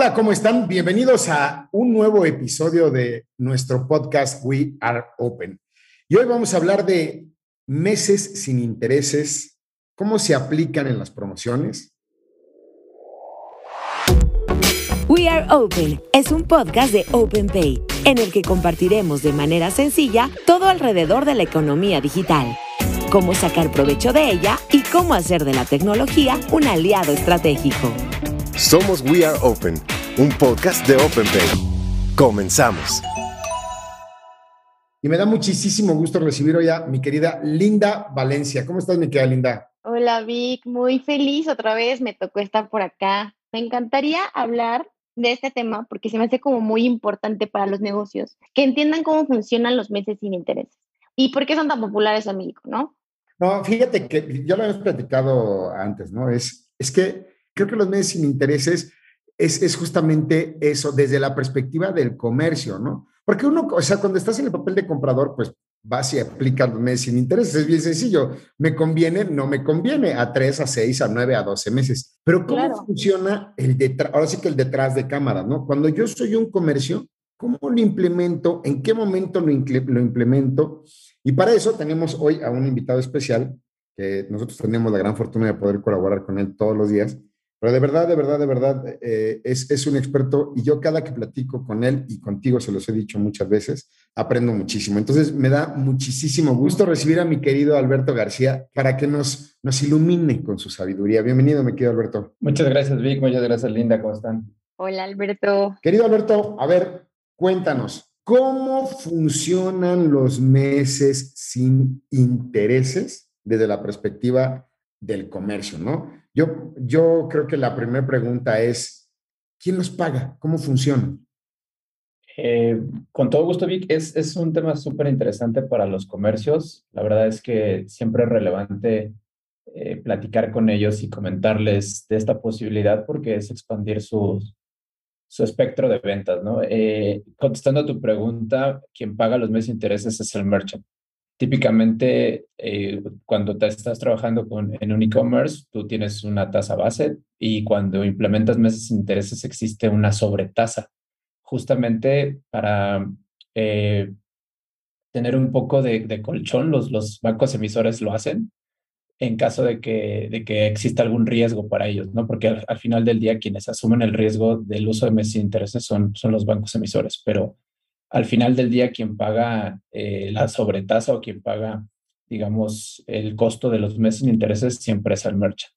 Hola, ¿cómo están? Bienvenidos a un nuevo episodio de nuestro podcast We Are Open. Y hoy vamos a hablar de meses sin intereses, cómo se aplican en las promociones. We Are Open es un podcast de OpenPay en el que compartiremos de manera sencilla todo alrededor de la economía digital, cómo sacar provecho de ella y cómo hacer de la tecnología un aliado estratégico. Somos We Are Open, un podcast de OpenPay. Comenzamos. Y me da muchísimo gusto recibir hoy a mi querida Linda Valencia. ¿Cómo estás, mi querida Linda? Hola, Vic. Muy feliz otra vez. Me tocó estar por acá. Me encantaría hablar de este tema porque se me hace como muy importante para los negocios, que entiendan cómo funcionan los meses sin interés y por qué son tan populares en México, ¿no? No, fíjate que ya lo hemos platicado antes, ¿no? Es, es que creo que los meses sin intereses es, es justamente eso, desde la perspectiva del comercio, ¿no? Porque uno, o sea, cuando estás en el papel de comprador, pues vas y aplicas los meses sin intereses. Es bien sencillo. Me conviene, no me conviene, a tres, a seis, a nueve, a doce meses. Pero ¿cómo funciona el detrás? Ahora sí que el detrás de cámara, ¿no? Cuando yo soy un comercio, ¿cómo lo implemento? ¿En qué momento lo, lo implemento? Y para eso tenemos hoy a un invitado especial, que nosotros tenemos la gran fortuna de poder colaborar con él todos los días. Pero de verdad, de verdad, de verdad, eh, es, es, un experto y yo cada que platico con él y contigo, se los he dicho muchas veces, aprendo muchísimo. Entonces me da muchísimo gusto recibir a mi querido Alberto García para que nos, nos ilumine con su sabiduría. Bienvenido, mi querido Alberto. Muchas gracias, Vic. Muchas gracias, Linda. ¿Cómo están? Hola, Alberto. Querido Alberto, a ver, cuéntanos, ¿cómo funcionan los meses sin intereses desde la perspectiva del comercio, no? Yo, creo que la primera pregunta es, ¿quién los paga? ¿Cómo funciona? Eh, con todo gusto, Vic, es, un tema súper interesante para los comercios. La verdad es que siempre es relevante eh, platicar con ellos y comentarles de esta posibilidad porque es expandir su, su espectro de ventas, ¿no? Eh, contestando a tu pregunta, quien paga los meses de intereses es el merchant. Típicamente, eh, cuando te estás trabajando con, en un e-commerce, tú tienes una tasa base y cuando implementas meses de intereses existe una sobretasa, justamente para eh, tener un poco de, colchón, los, los bancos emisores lo hacen en caso de que, de que exista algún riesgo para ellos, ¿no? Porque al, final del día quienes asumen el riesgo del uso de meses de intereses son, son los bancos emisores, pero al final del día quien paga eh, la sobretasa o quien paga, digamos, el costo de los meses de intereses siempre es el merchant.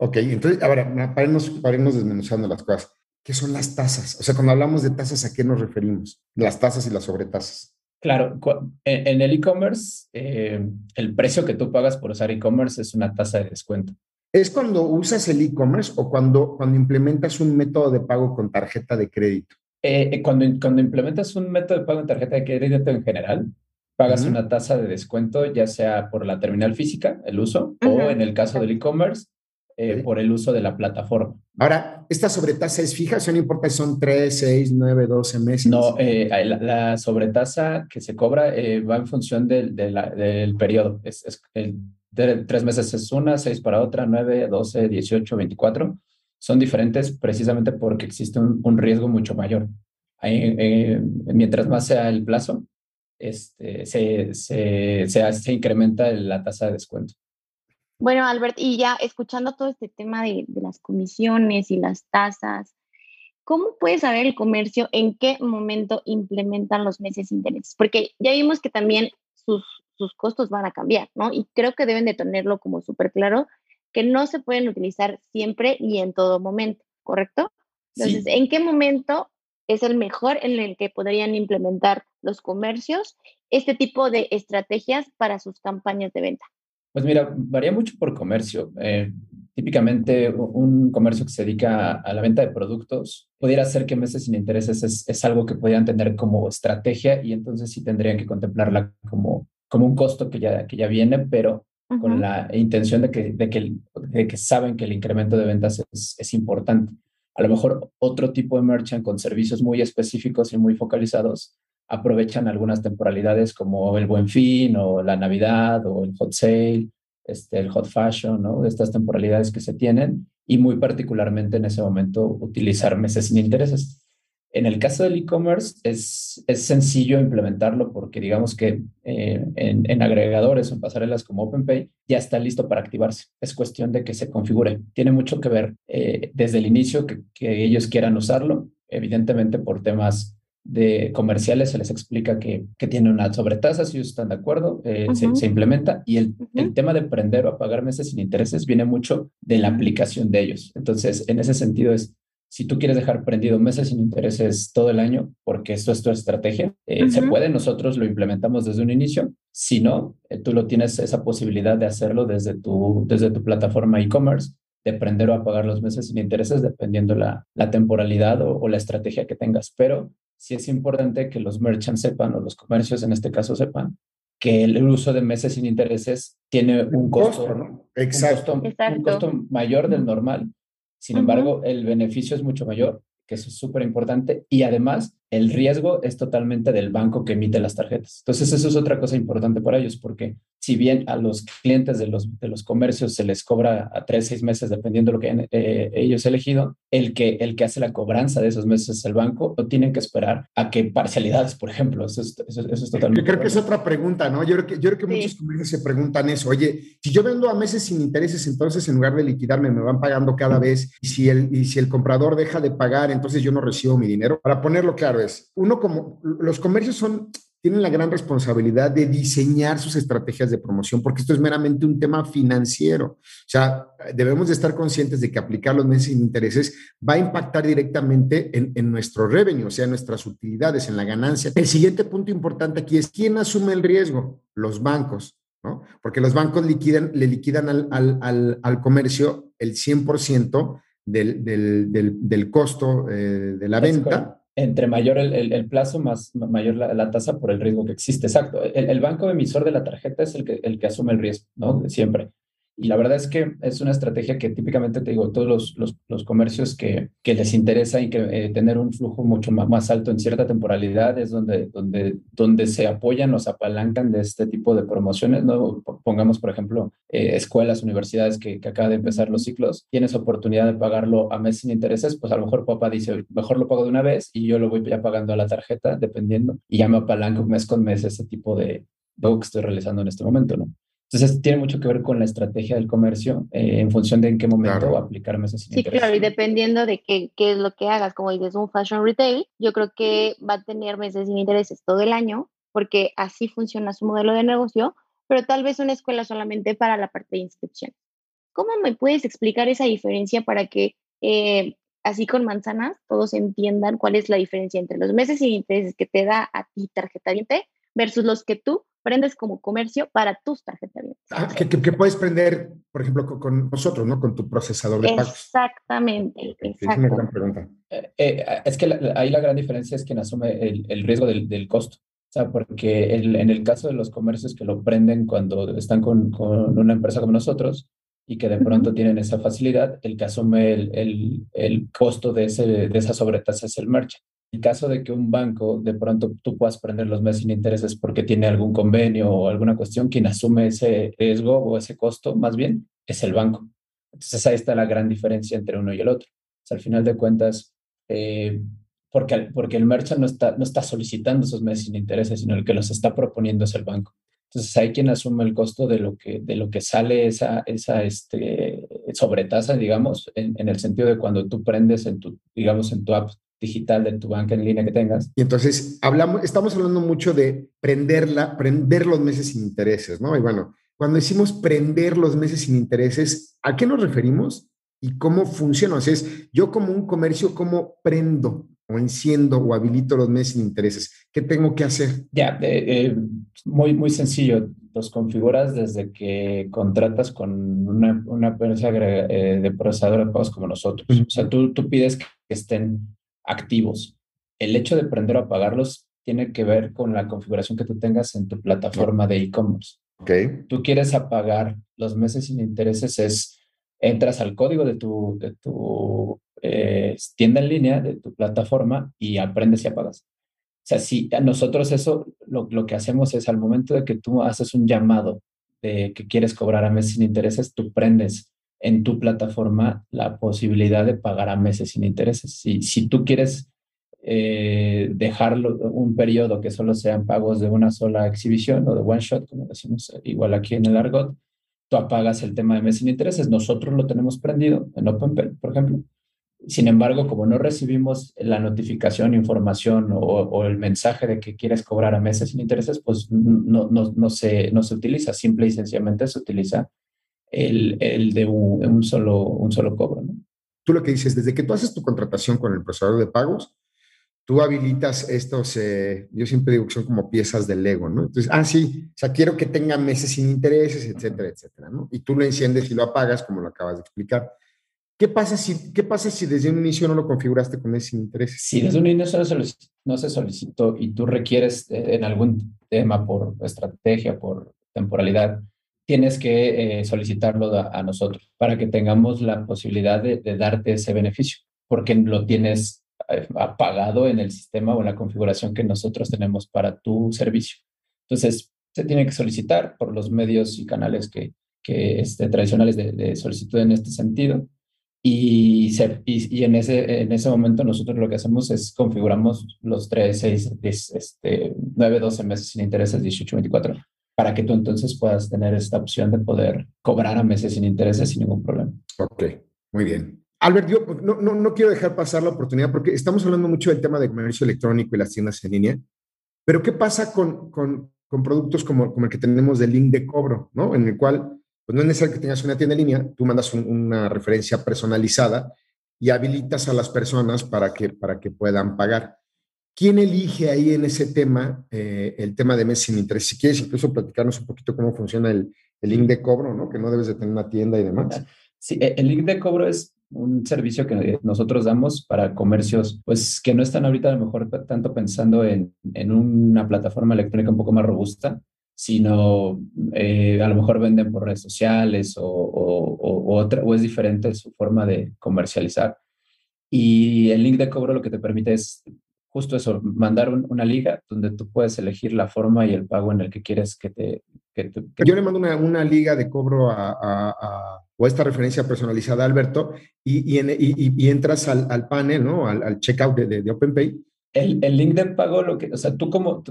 Ok, entonces, ahora, para irnos, para irnos desmenuzando las cosas, ¿qué son las tasas? O sea, cuando hablamos de tasas, ¿a qué nos referimos? Las tasas y las sobretasas. Claro, en el e-commerce, eh, el precio que tú pagas por usar e-commerce es una tasa de descuento. ¿Es cuando usas el e-commerce o cuando, cuando implementas un método de pago con tarjeta de crédito? Eh, eh, cuando, cuando implementas un método de pago en tarjeta de crédito en general, pagas una tasa de descuento, ya sea por la terminal física, el uso, o en el caso del e-commerce, eh, por el uso de la plataforma. Ahora, ¿esta sobretasa es fija? O no importa si son 3, 6, 9, 12 meses. No, la, sobretasa que se cobra va en función del, del periodo. Es, es el, de tres meses es una, seis para otra, 9, 12, 18, 24 son diferentes precisamente porque existe un, riesgo mucho mayor. Eh, mientras más sea el plazo, este, se, incrementa la tasa de descuento. Bueno, Albert, y ya escuchando todo este tema de, las comisiones y las tasas, ¿cómo puede saber el comercio en qué momento implementan los meses interés? Porque ya vimos que también sus, sus costos van a cambiar, ¿no? Y creo que deben de tenerlo como súper claro que no se pueden utilizar siempre y en todo momento, ¿correcto? Entonces, ¿en qué momento es el mejor en el que podrían implementar los comercios este tipo de estrategias para sus campañas de venta? Pues mira, varía mucho por comercio. Eh, típicamente un comercio que se dedica a la venta de productos pudiera ser que meses sin intereses es, es, algo que podrían tener como estrategia y entonces sí tendrían que contemplarla como, como un costo que ya, que ya viene, pero con la intención de que, de que, de, que, saben que el incremento de ventas es, es, importante. A lo mejor otro tipo de merchant con servicios muy específicos y muy focalizados aprovechan algunas temporalidades como el Buen Fin o la Navidad o el Hot Sale, este, el Hot Fashion, ¿no? Estas temporalidades que se tienen y muy particularmente en ese momento utilizar meses sin intereses. En el caso del e-commerce es, es sencillo implementarlo porque digamos que eh, en, agregadores o en pasarelas como OpenPay ya está listo para activarse. Es cuestión de que se configure. Tiene mucho que ver eh, desde el inicio que, que, ellos quieran usarlo. Evidentemente por temas de comerciales se les explica que, que tiene una sobretasa, si ellos están de acuerdo, eh, se, se, implementa y el, el tema de prender o apagar meses sin intereses viene mucho de la aplicación de ellos. Entonces, en ese sentido es si tú quieres dejar prendido meses sin intereses todo el año, porque esto es tu estrategia, eh, se puede, nosotros lo implementamos desde un inicio. Si no, eh, tú lo tienes esa posibilidad de hacerlo desde tu, desde tu plataforma e-commerce, de prender o apagar los meses sin intereses, dependiendo la, la temporalidad o, la estrategia que tengas. Pero sí es importante que los merchants sepan, o los comercios en este caso sepan, que el uso de meses sin intereses tiene un costo, ¿no? Exacto. un costo mayor del normal sin embargo, el beneficio es mucho mayor, que eso es súper importante. Y además, el riesgo es totalmente del banco que emite las tarjetas. Entonces, eso es otra cosa importante para ellos, porque si bien a los clientes de los, de los comercios se les cobra a tres, seis meses, dependiendo de lo que ellos eh, ellos elegido, el que, el que hace la cobranza de esos meses es el banco, no tienen que esperar a que parcialidades, por ejemplo. Eso es, eso, es totalmente. Yo creo que es otra pregunta, ¿no? Yo creo que, yo creo que muchos comercios se preguntan eso. Oye, si yo vendo a meses sin intereses, entonces en lugar de liquidarme, me van pagando cada vez. Y si el, y si el comprador deja de pagar, entonces yo no recibo mi dinero. Para ponerlo claro, es uno como los comercios son tienen la gran responsabilidad de diseñar sus estrategias de promoción, porque esto es meramente un tema financiero. O sea, debemos de estar conscientes de que aplicar los meses sin intereses va a impactar directamente en, en nuestro revenue, o sea, en nuestras utilidades, en la ganancia. El siguiente punto importante aquí es quién asume el riesgo, los bancos. ¿no? Porque los bancos liquidan, le liquidan al, al, al, comercio el 100% del, del, del, del, costo eh, de la venta entre mayor el, plazo, más mayor la, tasa por el riesgo que existe. Exacto. El, el, banco emisor de la tarjeta es el que, el que asume el riesgo, ¿no? Siempre. Y la verdad es que es una estrategia que típicamente, te digo, todos los, los, comercios que, que, les interesa y que eh, tener un flujo mucho más, alto en cierta temporalidad es donde, donde, donde se apoyan o se apalancan de este tipo de promociones. ¿no? Pongamos, por ejemplo, eh, escuelas, universidades que, que acaban de empezar los ciclos, tienes oportunidad de pagarlo a mes sin intereses, pues a lo mejor papá dice, mejor lo pago de una vez y yo lo voy ya pagando a la tarjeta, dependiendo, y ya me apalanco mes con mes ese tipo de, de que estoy realizando en este momento, ¿no? Entonces, tiene mucho que ver con la estrategia del comercio eh, en función de en qué momento aplicar meses sin Sí, claro, y dependiendo de qué, qué, es lo que hagas, como dices, un fashion retail, yo creo que va a tener meses sin intereses todo el año, porque así funciona su modelo de negocio, pero tal vez una escuela solamente para la parte de inscripción. ¿Cómo me puedes explicar esa diferencia para que, eh, así con manzanas, todos entiendan cuál es la diferencia entre los meses sin intereses que te da a ti tarjeta versus los que tú prendes como comercio para tus tarjetas de ah, que, que, puedes prender, por ejemplo, con, nosotros, ¿no? Con tu procesador de pagos. Exactamente. Es una gran pregunta. Eh, eh, es que ahí la gran diferencia es quien asume el, el riesgo del, del, costo. O sea, porque el, en el caso de los comercios que lo prenden cuando están con, con una empresa como nosotros, y que de pronto tienen esa facilidad, el que asume el, el, el costo de, ese, de esa sobretasa es el merchant. En caso de que un banco de pronto tú puedas prender los meses sin intereses porque tiene algún convenio o alguna cuestión, quien asume ese riesgo o ese costo más bien es el banco. Entonces ahí está la gran diferencia entre uno y el otro. al final de cuentas, eh, porque, porque el merchant no está, no está solicitando esos meses sin intereses, sino el que los está proponiendo es el banco. Entonces hay quien asume el costo de lo que, de lo que sale esa, esa este, sobretasa, digamos, en, en, el sentido de cuando tú prendes en tu, digamos, en tu app digital de tu banca en línea que tengas. Y entonces hablamos, estamos hablando mucho de prenderla, prender los meses sin intereses, ¿no? Y bueno, cuando decimos prender los meses sin intereses, ¿a qué nos referimos? ¿Y cómo funciona? O sea, es yo como un comercio, ¿cómo prendo o enciendo o habilito los meses sin intereses? ¿Qué tengo que hacer? Ya, eh, eh, muy, muy sencillo. Los configuras desde que contratas con una, una empresa eh, de procesador de pagos como nosotros. O sea, tú, tú pides que estén activos. El hecho de prender o apagarlos tiene que ver con la configuración que tú tengas en tu plataforma de e-commerce. Okay. Tú quieres apagar los meses sin intereses, es entras al código de tu, de tu eh, tienda en línea, de tu plataforma y aprendes y apagas. O sea, si nosotros eso lo, lo que hacemos es al momento de que tú haces un llamado de que quieres cobrar a meses sin intereses, tú prendes en tu plataforma la posibilidad de pagar a meses sin intereses. Si, si tú quieres eh, dejarlo un periodo que solo sean pagos de una sola exhibición o de one shot, como decimos igual aquí en el argot, tú apagas el tema de meses sin intereses. Nosotros lo tenemos prendido en OpenPay, por ejemplo. Sin embargo, como no recibimos la notificación, información o, el mensaje de que quieres cobrar a meses sin intereses, pues no, no, no, se, no se utiliza. Simple y sencillamente se utiliza el, el de un, solo, un solo cobro. ¿no? Tú lo que dices, desde que tú haces tu contratación con el procesador de pagos, tú habilitas estos, eh, yo siempre digo que son como piezas del Lego, ¿no? Entonces, ah, sí, o sea, quiero que tenga meses sin intereses, etcétera, etcétera, ¿no? Y tú lo enciendes y lo apagas, como lo acabas de explicar. ¿Qué pasa si, qué pasa si desde un inicio no lo configuraste con ese interés? Si desde un inicio no se solicitó y tú requieres eh, en algún tema por estrategia, por temporalidad, tienes que eh, solicitarlo a, nosotros para que tengamos la posibilidad de, darte ese beneficio, porque lo tienes eh, apagado en el sistema o en la configuración que nosotros tenemos para tu servicio. Entonces, se tiene que solicitar por los medios y canales que, que este, tradicionales de, de solicitud en este sentido y, y, en, ese, en ese momento nosotros lo que hacemos es configuramos los 3, 6, 10, este, 9, 12 meses sin intereses, 18, 24, para que tú entonces puedas tener esta opción de poder cobrar a meses sin intereses sin ningún problema. Ok, muy bien. Albert, yo no, no, no quiero dejar pasar la oportunidad porque estamos hablando mucho del tema de comercio electrónico y las tiendas en línea, pero ¿qué pasa con, con, con productos como, como el que tenemos de link de cobro, ¿no? En el cual pues no es necesario que tengas una tienda en línea, tú mandas una referencia personalizada y habilitas a las personas para que, para que puedan pagar. ¿Quién elige ahí en ese tema eh, el tema de mes sin interés? Si quieres incluso platicarnos un poquito cómo funciona el, el link de cobro, ¿no? Que no debes de tener una tienda y demás. Sí, e, el link de cobro es un servicio que nosotros damos para comercios, pues que no están ahorita a lo mejor tanto pensando en, en una plataforma electrónica un poco más robusta, sino eh, a lo mejor venden por redes sociales o, o, otra, o es diferente su forma de comercializar. Y el link de cobro lo que te permite es justo eso, mandar una liga donde tú puedes elegir la forma y el pago en el que quieres que te... Que Yo le mando una, una, liga de cobro a, a, o esta referencia personalizada a Alberto y, y, y, entras al, al, panel, ¿no? Al, al checkout de, de, de OpenPay el, el, link de pago, lo que, o sea, tú como,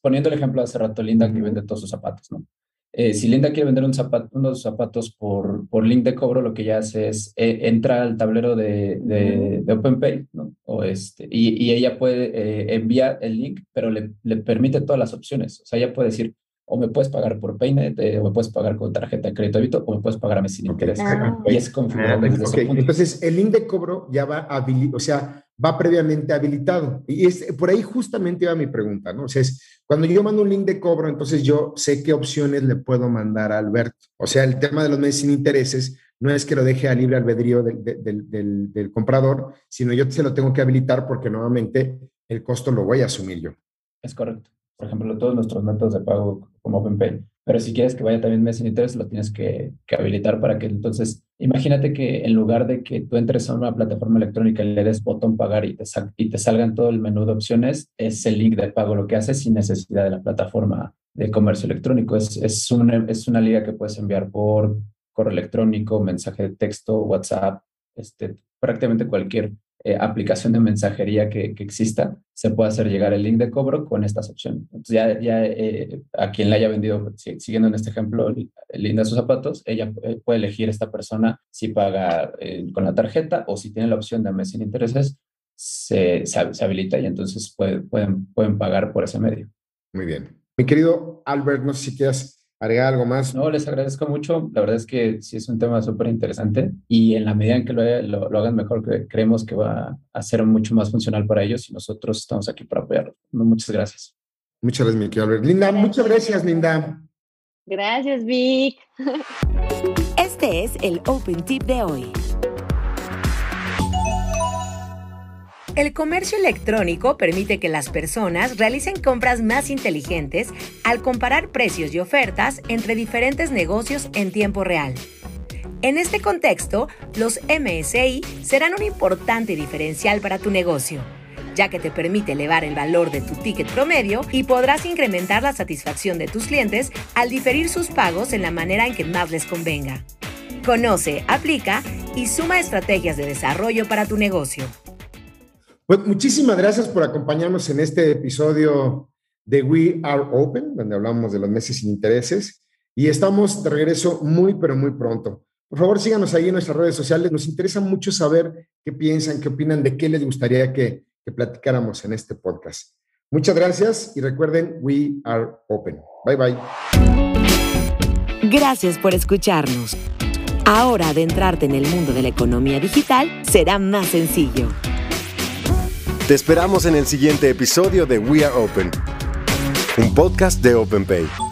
poniendo el ejemplo de hace rato, Linda que vende todos sus zapatos, ¿no? Eh, si Linda quiere vender un zapato, unos zapatos por, por link de cobro, lo que ella hace es eh, entra al tablero de, de, de, OpenPay, ¿no? O este, y, y ella puede eh, enviar el link, pero le, le, permite todas las opciones. O sea, ella puede decir, o me puedes pagar por Paynet, o me puedes pagar con tarjeta de crédito débito, o me puedes pagar a mí sin interés. Y es configurable. Ah, Entonces, el link de cobro ya va habilitado, o sea, va previamente habilitado. Y es, por ahí justamente iba mi pregunta, ¿no? O sea, es, cuando yo mando un link de cobro, entonces yo sé qué opciones le puedo mandar a Alberto. O sea, el tema de los meses sin intereses no es que lo deje a libre albedrío del, del, comprador, sino yo se lo tengo que habilitar porque nuevamente el costo lo voy a asumir yo. Es correcto. Por ejemplo, todos nuestros métodos de pago como OpenPay pero si quieres que vaya también mes sin interés, lo tienes que, habilitar para que entonces, imagínate que en lugar de que tú entres a una plataforma electrónica y le des botón pagar y te, y te salgan todo el menú de opciones, es el link de pago lo que hace sin necesidad de la plataforma de comercio electrónico. Es, es, una, es una liga que puedes enviar por correo electrónico, mensaje de texto, WhatsApp, este, prácticamente cualquier eh, aplicación de mensajería que, exista, se puede hacer llegar el link de cobro con estas opciones. Entonces ya, ya eh, a quien le haya vendido, siguiendo en este ejemplo, de sus zapatos, ella eh, puede elegir esta persona si paga con la tarjeta o si tiene la opción de mes sin intereses, se, se, habilita y entonces pueden, pueden pagar por ese medio. Muy bien. Mi querido Albert, no sé si quieras ¿Agregar algo más? No, les agradezco mucho. La verdad es que sí es un tema súper interesante y en la medida en que lo, lo, hagan mejor, creemos que va a ser mucho más funcional para ellos y nosotros estamos aquí para apoyarlos. Muchas gracias. Muchas gracias, Miki Albert. Linda, muchas gracias, Linda. Gracias, Vic. Este es el Open Tip de hoy. El comercio electrónico permite que las personas realicen compras más inteligentes al comparar precios y ofertas entre diferentes negocios en tiempo real. En este contexto, los MSI serán un importante diferencial para tu negocio, ya que te permite elevar el valor de tu ticket promedio y podrás incrementar la satisfacción de tus clientes al diferir sus pagos en la manera en que más les convenga. Conoce, aplica y suma estrategias de desarrollo para tu negocio. Pues muchísimas gracias por acompañarnos en este episodio de We Are Open, donde hablamos de los meses sin intereses. Y estamos de regreso muy, pero muy pronto. Por favor, síganos ahí en nuestras redes sociales. Nos interesa mucho saber qué piensan, qué opinan, de qué les gustaría que, que platicáramos en este podcast. Muchas gracias y recuerden, We Are Open. Bye bye. Gracias por escucharnos. Ahora adentrarte en el mundo de la economía digital será más sencillo. Te esperamos en el siguiente episodio de We Are Open, un podcast de OpenPay.